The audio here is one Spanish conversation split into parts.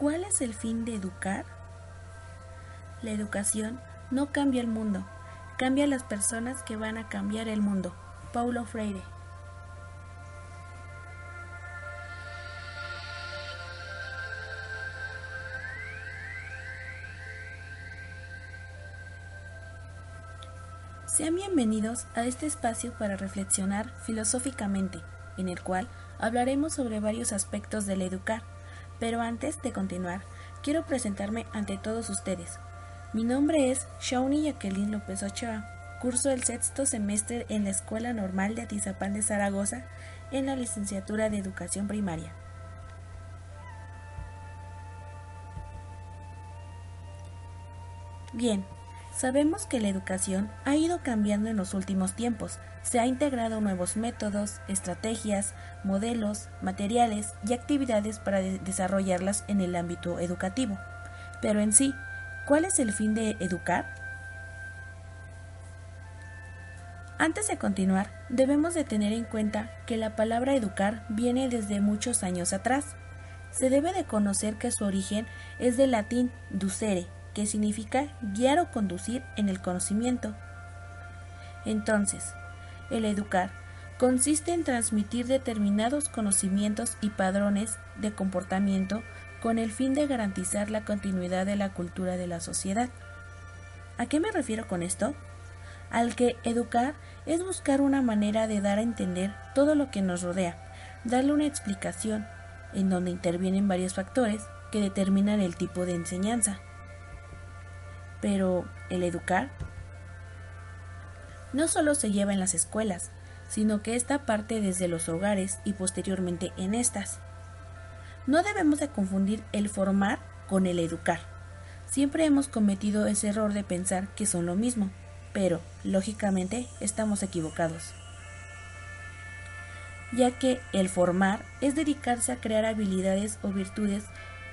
¿Cuál es el fin de educar? La educación no cambia el mundo, cambia las personas que van a cambiar el mundo. Paulo Freire. Sean bienvenidos a este espacio para reflexionar filosóficamente, en el cual hablaremos sobre varios aspectos del educar. Pero antes de continuar, quiero presentarme ante todos ustedes. Mi nombre es Shawnee Jacqueline López Ochoa. Curso el sexto semestre en la Escuela Normal de Atizapán de Zaragoza en la licenciatura de Educación Primaria. Bien, sabemos que la educación ha ido cambiando en los últimos tiempos. Se ha integrado nuevos métodos, estrategias, modelos, materiales y actividades para de desarrollarlas en el ámbito educativo. Pero en sí, ¿cuál es el fin de educar? Antes de continuar, debemos de tener en cuenta que la palabra educar viene desde muchos años atrás. Se debe de conocer que su origen es del latín ducere, que significa guiar o conducir en el conocimiento. Entonces, el educar consiste en transmitir determinados conocimientos y padrones de comportamiento con el fin de garantizar la continuidad de la cultura de la sociedad. ¿A qué me refiero con esto? Al que educar es buscar una manera de dar a entender todo lo que nos rodea, darle una explicación, en donde intervienen varios factores que determinan el tipo de enseñanza. Pero, ¿el educar? No solo se lleva en las escuelas, sino que esta parte desde los hogares y posteriormente en estas. No debemos de confundir el formar con el educar. Siempre hemos cometido ese error de pensar que son lo mismo, pero, lógicamente, estamos equivocados. Ya que el formar es dedicarse a crear habilidades o virtudes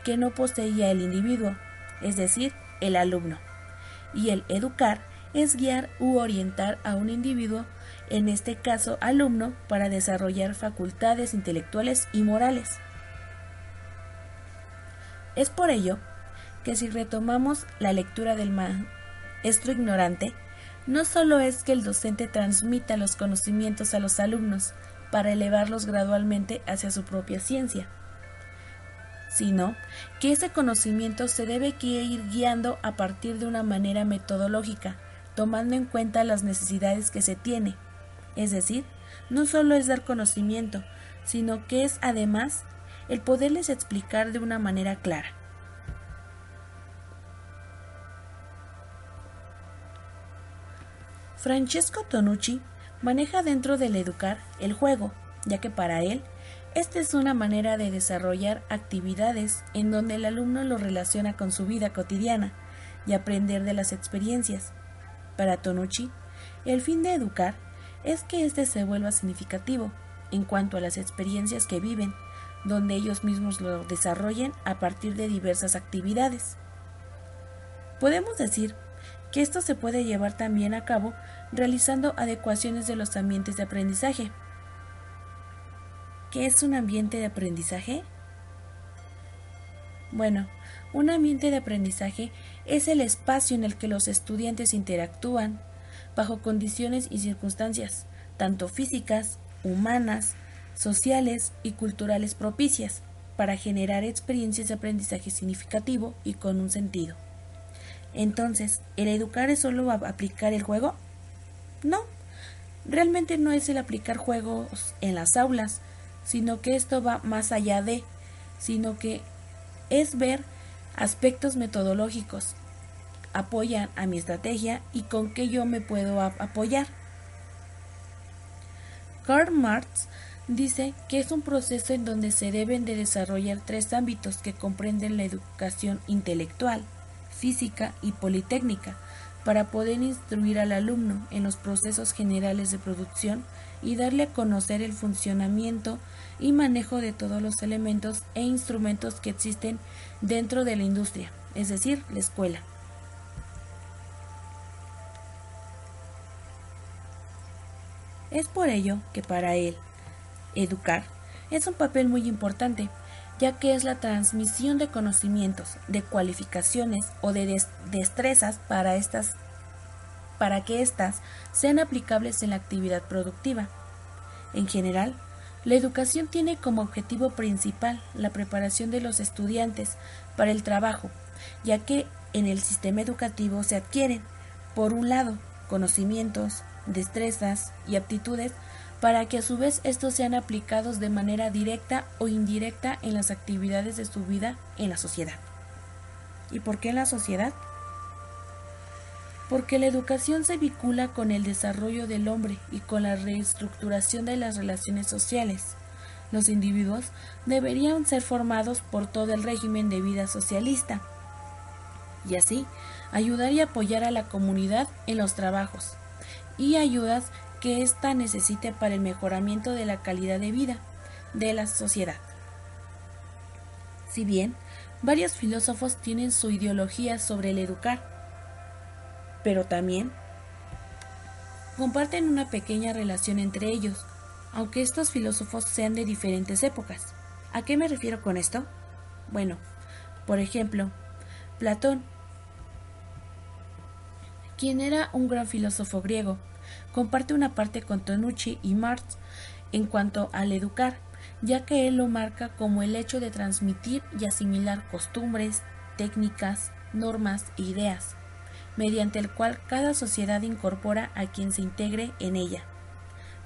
que no poseía el individuo, es decir, el alumno. Y el educar es guiar u orientar a un individuo, en este caso alumno, para desarrollar facultades intelectuales y morales. Es por ello que si retomamos la lectura del maestro ignorante, no solo es que el docente transmita los conocimientos a los alumnos para elevarlos gradualmente hacia su propia ciencia, sino que ese conocimiento se debe ir guiando a partir de una manera metodológica, tomando en cuenta las necesidades que se tiene. Es decir, no solo es dar conocimiento, sino que es además el poderles explicar de una manera clara. Francesco Tonucci maneja dentro del educar el juego, ya que para él esta es una manera de desarrollar actividades en donde el alumno lo relaciona con su vida cotidiana y aprender de las experiencias. Para Tonucci, el fin de educar es que éste se vuelva significativo en cuanto a las experiencias que viven, donde ellos mismos lo desarrollen a partir de diversas actividades. Podemos decir que esto se puede llevar también a cabo realizando adecuaciones de los ambientes de aprendizaje. ¿Qué es un ambiente de aprendizaje? Bueno, un ambiente de aprendizaje es el espacio en el que los estudiantes interactúan bajo condiciones y circunstancias, tanto físicas, humanas, sociales y culturales propicias, para generar experiencias de aprendizaje significativo y con un sentido. Entonces, ¿el educar es solo aplicar el juego? No, realmente no es el aplicar juegos en las aulas, sino que esto va más allá de, sino que es ver aspectos metodológicos, apoyan a mi estrategia y con qué yo me puedo apoyar. Karl Marx dice que es un proceso en donde se deben de desarrollar tres ámbitos que comprenden la educación intelectual, física y politécnica, para poder instruir al alumno en los procesos generales de producción y darle a conocer el funcionamiento y manejo de todos los elementos e instrumentos que existen dentro de la industria, es decir, la escuela. Es por ello que para él, educar es un papel muy importante, ya que es la transmisión de conocimientos, de cualificaciones o de destrezas para estas para que éstas sean aplicables en la actividad productiva. En general, la educación tiene como objetivo principal la preparación de los estudiantes para el trabajo, ya que en el sistema educativo se adquieren, por un lado, conocimientos, destrezas y aptitudes para que a su vez estos sean aplicados de manera directa o indirecta en las actividades de su vida en la sociedad. ¿Y por qué en la sociedad? Porque la educación se vincula con el desarrollo del hombre y con la reestructuración de las relaciones sociales. Los individuos deberían ser formados por todo el régimen de vida socialista y así ayudar y apoyar a la comunidad en los trabajos, y ayudas que ésta necesite para el mejoramiento de la calidad de vida de la sociedad. Si bien varios filósofos tienen su ideología sobre el educar, pero también comparten una pequeña relación entre ellos, aunque estos filósofos sean de diferentes épocas. ¿A qué me refiero con esto? Bueno, por ejemplo, Platón quien era un gran filósofo griego. Comparte una parte con Tonucci y Marx en cuanto al educar, ya que él lo marca como el hecho de transmitir y asimilar costumbres, técnicas, normas e ideas, mediante el cual cada sociedad incorpora a quien se integre en ella.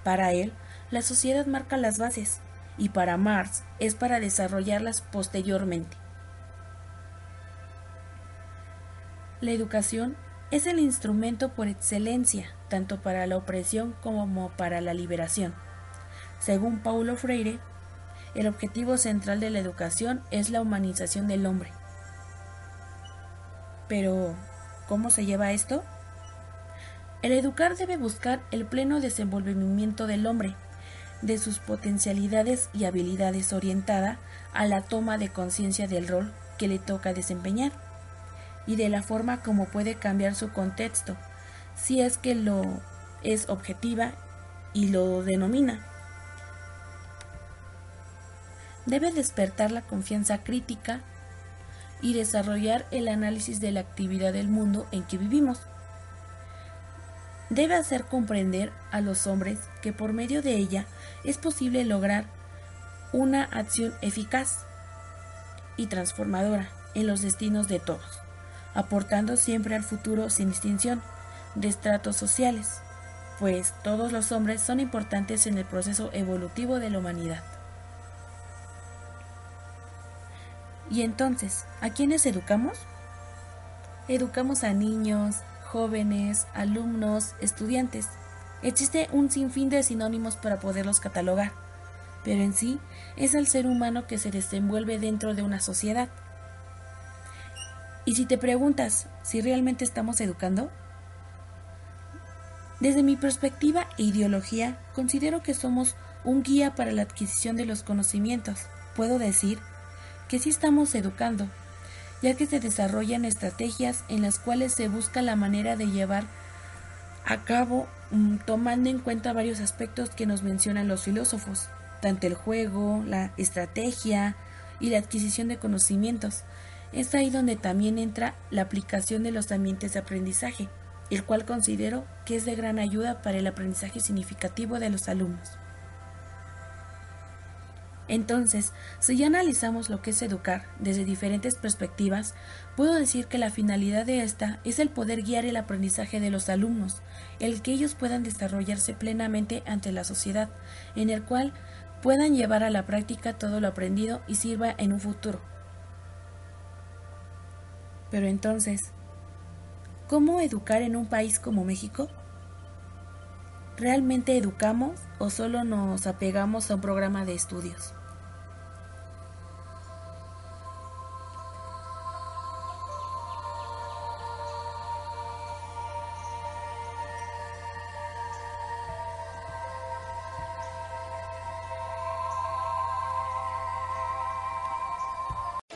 Para él, la sociedad marca las bases, y para Marx es para desarrollarlas posteriormente. La educación es el instrumento por excelencia, tanto para la opresión como para la liberación. Según Paulo Freire, el objetivo central de la educación es la humanización del hombre. Pero, ¿cómo se lleva esto? El educar debe buscar el pleno desenvolvimiento del hombre, de sus potencialidades y habilidades orientada a la toma de conciencia del rol que le toca desempeñar y de la forma como puede cambiar su contexto, si es que lo es objetiva y lo denomina. Debe despertar la confianza crítica y desarrollar el análisis de la actividad del mundo en que vivimos. Debe hacer comprender a los hombres que por medio de ella es posible lograr una acción eficaz y transformadora en los destinos de todos aportando siempre al futuro sin distinción de estratos sociales, pues todos los hombres son importantes en el proceso evolutivo de la humanidad. Y entonces, ¿a quiénes educamos? Educamos a niños, jóvenes, alumnos, estudiantes. Existe un sinfín de sinónimos para poderlos catalogar, pero en sí es el ser humano que se desenvuelve dentro de una sociedad y si te preguntas si realmente estamos educando, desde mi perspectiva e ideología, considero que somos un guía para la adquisición de los conocimientos. Puedo decir que sí estamos educando, ya que se desarrollan estrategias en las cuales se busca la manera de llevar a cabo mm, tomando en cuenta varios aspectos que nos mencionan los filósofos, tanto el juego, la estrategia y la adquisición de conocimientos, es ahí donde también entra la aplicación de los ambientes de aprendizaje, el cual considero que es de gran ayuda para el aprendizaje significativo de los alumnos. Entonces, si ya analizamos lo que es educar desde diferentes perspectivas, puedo decir que la finalidad de esta es el poder guiar el aprendizaje de los alumnos, el que ellos puedan desarrollarse plenamente ante la sociedad, en el cual puedan llevar a la práctica todo lo aprendido y sirva en un futuro. Pero entonces, ¿cómo educar en un país como México? ¿Realmente educamos o solo nos apegamos a un programa de estudios?